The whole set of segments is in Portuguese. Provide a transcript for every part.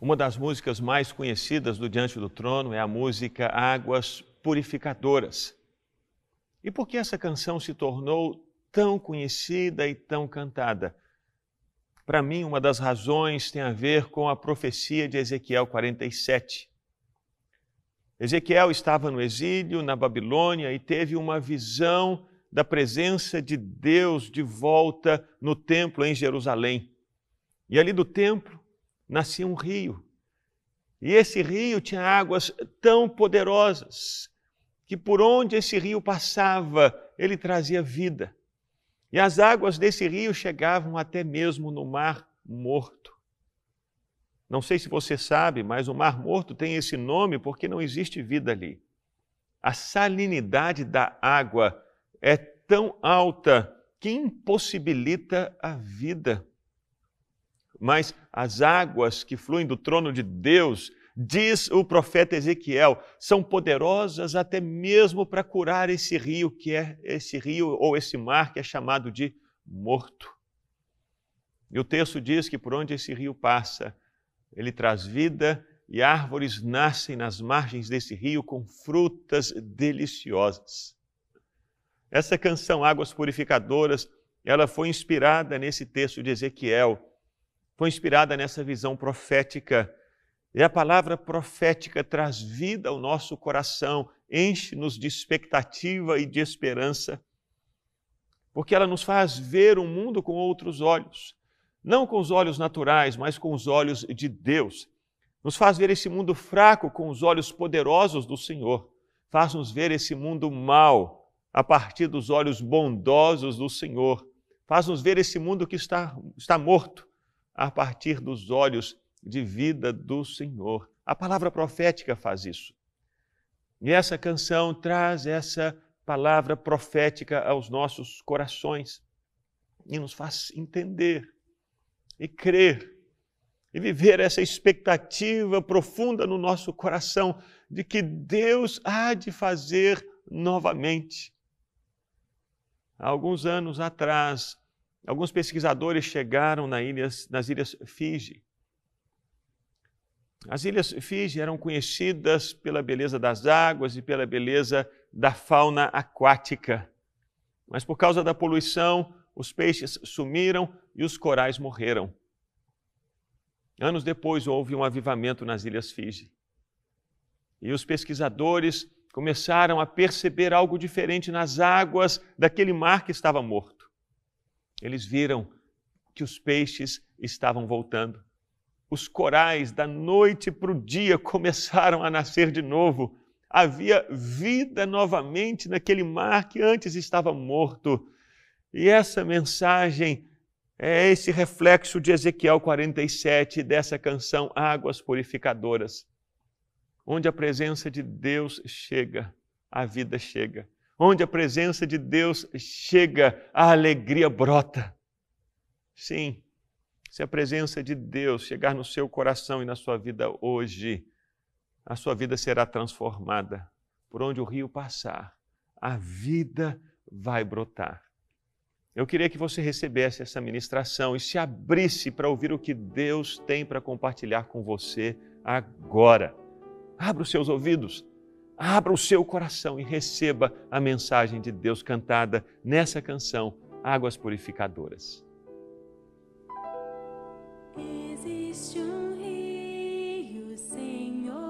Uma das músicas mais conhecidas do Diante do Trono é a música Águas Purificadoras. E por que essa canção se tornou tão conhecida e tão cantada? Para mim, uma das razões tem a ver com a profecia de Ezequiel 47. Ezequiel estava no exílio na Babilônia e teve uma visão da presença de Deus de volta no templo em Jerusalém. E ali do templo nascia um rio. E esse rio tinha águas tão poderosas que por onde esse rio passava, ele trazia vida. E as águas desse rio chegavam até mesmo no Mar Morto. Não sei se você sabe, mas o Mar Morto tem esse nome porque não existe vida ali. A salinidade da água é tão alta que impossibilita a vida. Mas as águas que fluem do trono de Deus, diz o profeta Ezequiel, são poderosas até mesmo para curar esse rio, que é esse rio ou esse mar que é chamado de morto. E o texto diz que por onde esse rio passa, ele traz vida e árvores nascem nas margens desse rio com frutas deliciosas. Essa canção Águas Purificadoras, ela foi inspirada nesse texto de Ezequiel, foi inspirada nessa visão profética. E a palavra profética traz vida ao nosso coração, enche-nos de expectativa e de esperança, porque ela nos faz ver o mundo com outros olhos, não com os olhos naturais, mas com os olhos de Deus. Nos faz ver esse mundo fraco com os olhos poderosos do Senhor, faz-nos ver esse mundo mal a partir dos olhos bondosos do Senhor. Faz-nos ver esse mundo que está, está morto a partir dos olhos de vida do Senhor. A palavra profética faz isso. E essa canção traz essa palavra profética aos nossos corações e nos faz entender e crer e viver essa expectativa profunda no nosso coração de que Deus há de fazer novamente. Há alguns anos atrás, alguns pesquisadores chegaram nas ilhas, nas ilhas Fiji. As ilhas Fiji eram conhecidas pela beleza das águas e pela beleza da fauna aquática. Mas por causa da poluição, os peixes sumiram e os corais morreram. Anos depois houve um avivamento nas ilhas Fiji. E os pesquisadores começaram a perceber algo diferente nas águas daquele mar que estava morto. Eles viram que os peixes estavam voltando. Os corais, da noite para o dia, começaram a nascer de novo. Havia vida novamente naquele mar que antes estava morto. E essa mensagem é esse reflexo de Ezequiel 47, dessa canção Águas Purificadoras. Onde a presença de Deus chega, a vida chega. Onde a presença de Deus chega, a alegria brota. Sim, se a presença de Deus chegar no seu coração e na sua vida hoje, a sua vida será transformada. Por onde o rio passar, a vida vai brotar. Eu queria que você recebesse essa ministração e se abrisse para ouvir o que Deus tem para compartilhar com você agora. Abra os seus ouvidos, abra o seu coração e receba a mensagem de Deus cantada nessa canção, Águas Purificadoras. Existe um rio, Senhor,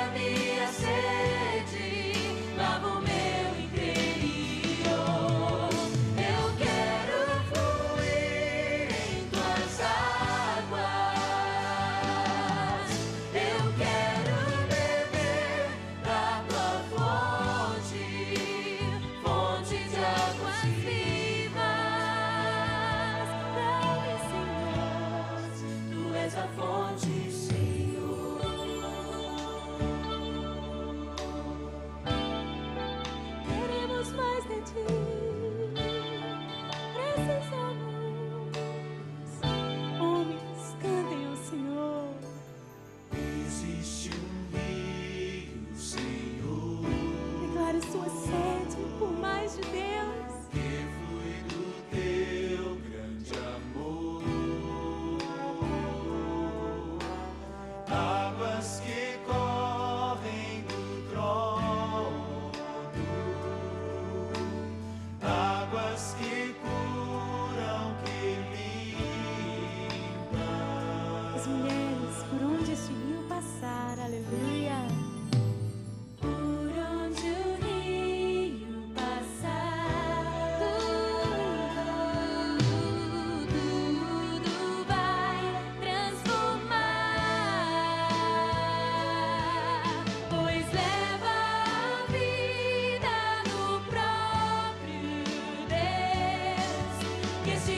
Sacia minha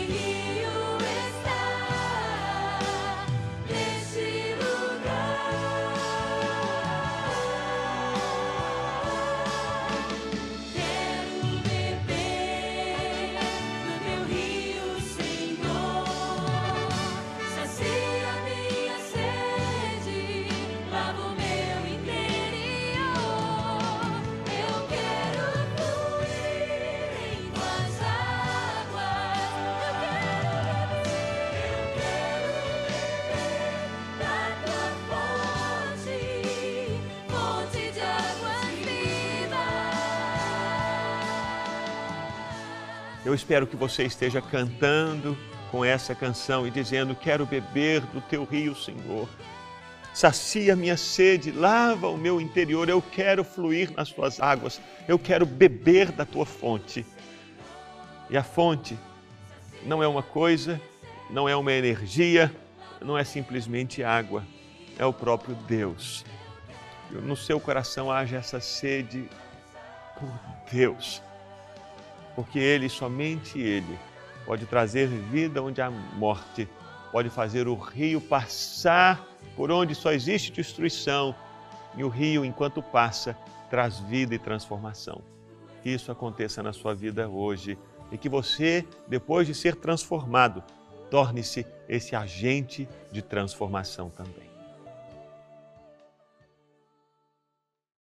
Que Eu espero que você esteja cantando com essa canção e dizendo: Quero beber do teu rio, Senhor. Sacia minha sede, lava o meu interior. Eu quero fluir nas tuas águas. Eu quero beber da tua fonte. E a fonte não é uma coisa, não é uma energia, não é simplesmente água, é o próprio Deus. No seu coração haja essa sede por Deus porque Ele, somente Ele, pode trazer vida onde há morte, pode fazer o rio passar por onde só existe destruição, e o rio, enquanto passa, traz vida e transformação. Que isso aconteça na sua vida hoje e que você, depois de ser transformado, torne-se esse agente de transformação também.